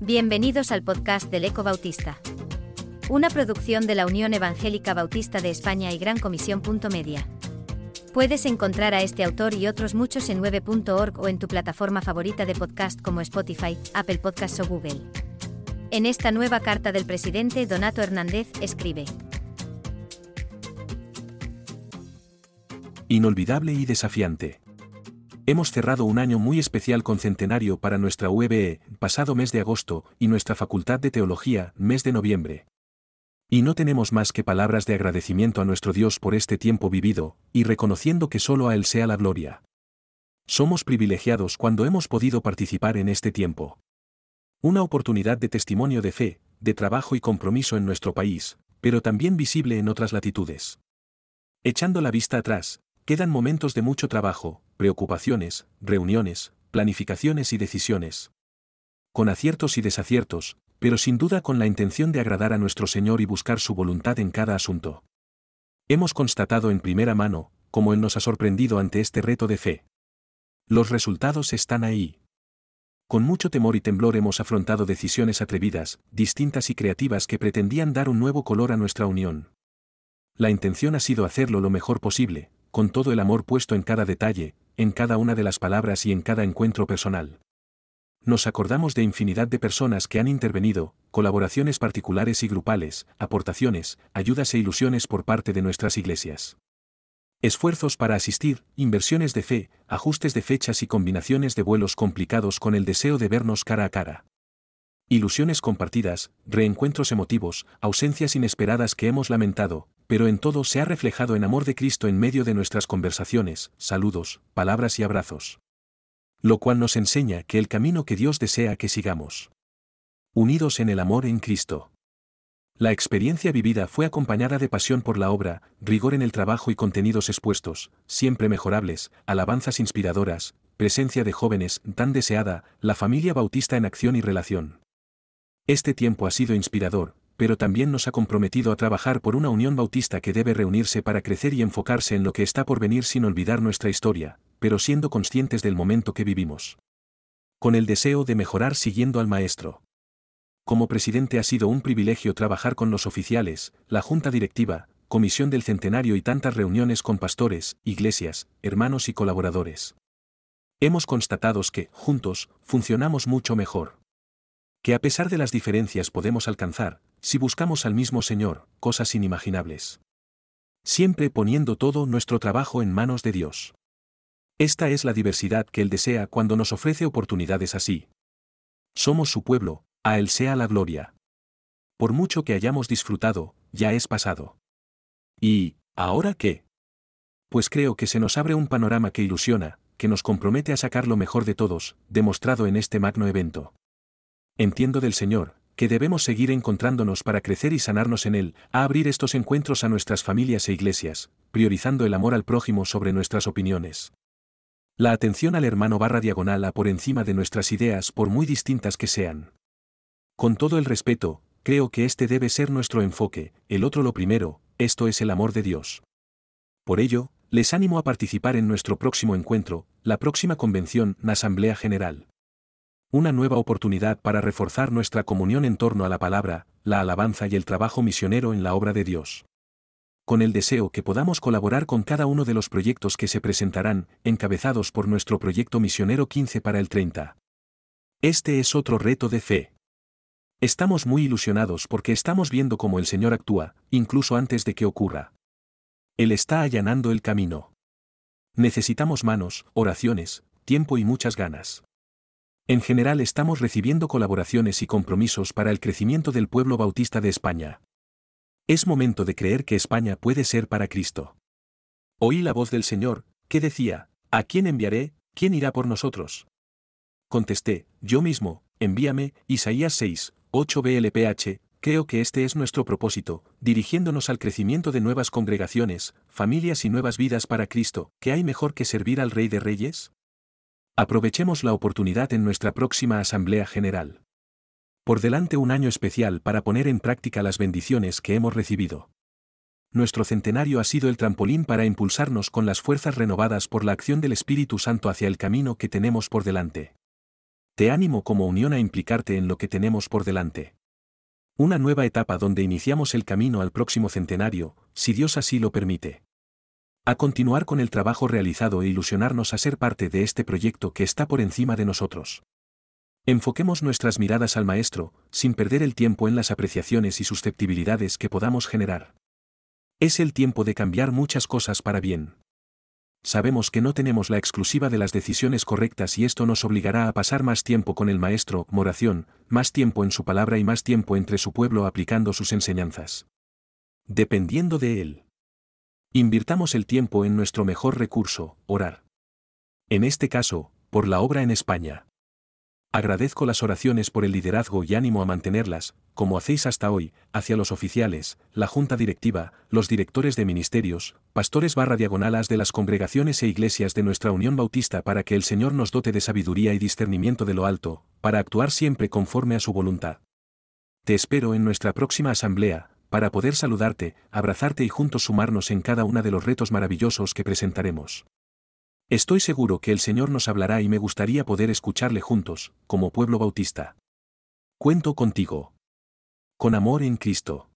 Bienvenidos al podcast del Eco Bautista. Una producción de la Unión Evangélica Bautista de España y Gran Comisión. Media. Puedes encontrar a este autor y otros muchos en 9.org o en tu plataforma favorita de podcast como Spotify, Apple Podcasts o Google. En esta nueva carta del presidente Donato Hernández escribe. Inolvidable y desafiante. Hemos cerrado un año muy especial con centenario para nuestra UBE, pasado mes de agosto, y nuestra Facultad de Teología, mes de noviembre. Y no tenemos más que palabras de agradecimiento a nuestro Dios por este tiempo vivido, y reconociendo que solo a Él sea la gloria. Somos privilegiados cuando hemos podido participar en este tiempo. Una oportunidad de testimonio de fe, de trabajo y compromiso en nuestro país, pero también visible en otras latitudes. Echando la vista atrás, quedan momentos de mucho trabajo, preocupaciones, reuniones, planificaciones y decisiones. Con aciertos y desaciertos, pero sin duda con la intención de agradar a nuestro Señor y buscar su voluntad en cada asunto. Hemos constatado en primera mano, como Él nos ha sorprendido ante este reto de fe. Los resultados están ahí. Con mucho temor y temblor hemos afrontado decisiones atrevidas, distintas y creativas que pretendían dar un nuevo color a nuestra unión. La intención ha sido hacerlo lo mejor posible, con todo el amor puesto en cada detalle, en cada una de las palabras y en cada encuentro personal. Nos acordamos de infinidad de personas que han intervenido, colaboraciones particulares y grupales, aportaciones, ayudas e ilusiones por parte de nuestras iglesias. Esfuerzos para asistir, inversiones de fe, ajustes de fechas y combinaciones de vuelos complicados con el deseo de vernos cara a cara. Ilusiones compartidas, reencuentros emotivos, ausencias inesperadas que hemos lamentado, pero en todo se ha reflejado en amor de Cristo en medio de nuestras conversaciones, saludos, palabras y abrazos. Lo cual nos enseña que el camino que Dios desea que sigamos. Unidos en el amor en Cristo. La experiencia vivida fue acompañada de pasión por la obra, rigor en el trabajo y contenidos expuestos, siempre mejorables, alabanzas inspiradoras, presencia de jóvenes tan deseada, la familia bautista en acción y relación. Este tiempo ha sido inspirador, pero también nos ha comprometido a trabajar por una unión bautista que debe reunirse para crecer y enfocarse en lo que está por venir sin olvidar nuestra historia, pero siendo conscientes del momento que vivimos. Con el deseo de mejorar siguiendo al Maestro. Como presidente ha sido un privilegio trabajar con los oficiales, la Junta Directiva, Comisión del Centenario y tantas reuniones con pastores, iglesias, hermanos y colaboradores. Hemos constatado que, juntos, funcionamos mucho mejor. Que a pesar de las diferencias podemos alcanzar, si buscamos al mismo Señor, cosas inimaginables. Siempre poniendo todo nuestro trabajo en manos de Dios. Esta es la diversidad que Él desea cuando nos ofrece oportunidades así. Somos su pueblo, a Él sea la gloria. Por mucho que hayamos disfrutado, ya es pasado. ¿Y, ahora qué? Pues creo que se nos abre un panorama que ilusiona, que nos compromete a sacar lo mejor de todos, demostrado en este magno evento. Entiendo del Señor, que debemos seguir encontrándonos para crecer y sanarnos en Él, a abrir estos encuentros a nuestras familias e iglesias, priorizando el amor al prójimo sobre nuestras opiniones. La atención al hermano barra diagonal a por encima de nuestras ideas por muy distintas que sean. Con todo el respeto, creo que este debe ser nuestro enfoque, el otro lo primero, esto es el amor de Dios. Por ello, les animo a participar en nuestro próximo encuentro, la próxima convención, la Asamblea General una nueva oportunidad para reforzar nuestra comunión en torno a la palabra, la alabanza y el trabajo misionero en la obra de Dios. Con el deseo que podamos colaborar con cada uno de los proyectos que se presentarán, encabezados por nuestro proyecto misionero 15 para el 30. Este es otro reto de fe. Estamos muy ilusionados porque estamos viendo cómo el Señor actúa, incluso antes de que ocurra. Él está allanando el camino. Necesitamos manos, oraciones, tiempo y muchas ganas. En general estamos recibiendo colaboraciones y compromisos para el crecimiento del pueblo bautista de España. Es momento de creer que España puede ser para Cristo. Oí la voz del Señor, que decía, ¿A quién enviaré? ¿Quién irá por nosotros? Contesté, yo mismo, envíame, Isaías 6, 8 BLPH, creo que este es nuestro propósito, dirigiéndonos al crecimiento de nuevas congregaciones, familias y nuevas vidas para Cristo, ¿qué hay mejor que servir al Rey de Reyes? Aprovechemos la oportunidad en nuestra próxima Asamblea General. Por delante un año especial para poner en práctica las bendiciones que hemos recibido. nuestro centenario ha sido el trampolín para impulsarnos con las fuerzas renovadas por la acción del Espíritu Santo hacia el camino que tenemos por delante. Te animo como unión a implicarte en lo que tenemos por delante. Una nueva etapa donde iniciamos el camino al próximo centenario, si Dios así lo permite. A continuar con el trabajo realizado e ilusionarnos a ser parte de este proyecto que está por encima de nosotros. Enfoquemos nuestras miradas al Maestro, sin perder el tiempo en las apreciaciones y susceptibilidades que podamos generar. Es el tiempo de cambiar muchas cosas para bien. Sabemos que no tenemos la exclusiva de las decisiones correctas y esto nos obligará a pasar más tiempo con el Maestro, moración, más tiempo en su palabra y más tiempo entre su pueblo aplicando sus enseñanzas. Dependiendo de él. Invirtamos el tiempo en nuestro mejor recurso, orar. En este caso, por la obra en España. Agradezco las oraciones por el liderazgo y ánimo a mantenerlas, como hacéis hasta hoy, hacia los oficiales, la junta directiva, los directores de ministerios, pastores barra diagonalas de las congregaciones e iglesias de nuestra Unión Bautista para que el Señor nos dote de sabiduría y discernimiento de lo alto, para actuar siempre conforme a su voluntad. Te espero en nuestra próxima asamblea, para poder saludarte, abrazarte y juntos sumarnos en cada uno de los retos maravillosos que presentaremos. Estoy seguro que el Señor nos hablará y me gustaría poder escucharle juntos, como pueblo bautista. Cuento contigo. Con amor en Cristo.